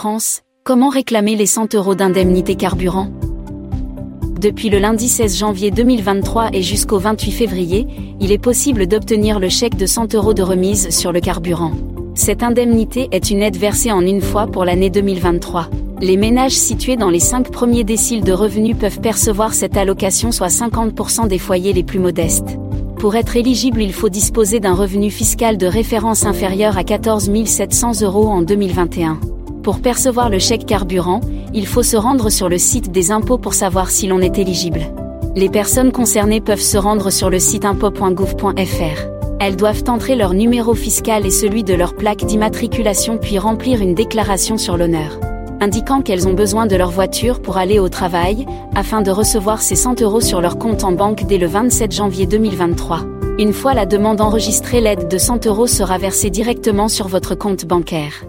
France, comment réclamer les 100 euros d'indemnité carburant? Depuis le lundi 16 janvier 2023 et jusqu'au 28 février, il est possible d'obtenir le chèque de 100 euros de remise sur le carburant. Cette indemnité est une aide versée en une fois pour l'année 2023. Les ménages situés dans les 5 premiers déciles de revenus peuvent percevoir cette allocation, soit 50% des foyers les plus modestes. Pour être éligible, il faut disposer d'un revenu fiscal de référence inférieur à 14 700 euros en 2021. Pour percevoir le chèque carburant, il faut se rendre sur le site des impôts pour savoir si l'on est éligible. Les personnes concernées peuvent se rendre sur le site impôts.gouv.fr. Elles doivent entrer leur numéro fiscal et celui de leur plaque d'immatriculation puis remplir une déclaration sur l'honneur indiquant qu'elles ont besoin de leur voiture pour aller au travail, afin de recevoir ces 100 euros sur leur compte en banque dès le 27 janvier 2023. Une fois la demande enregistrée, l'aide de 100 euros sera versée directement sur votre compte bancaire.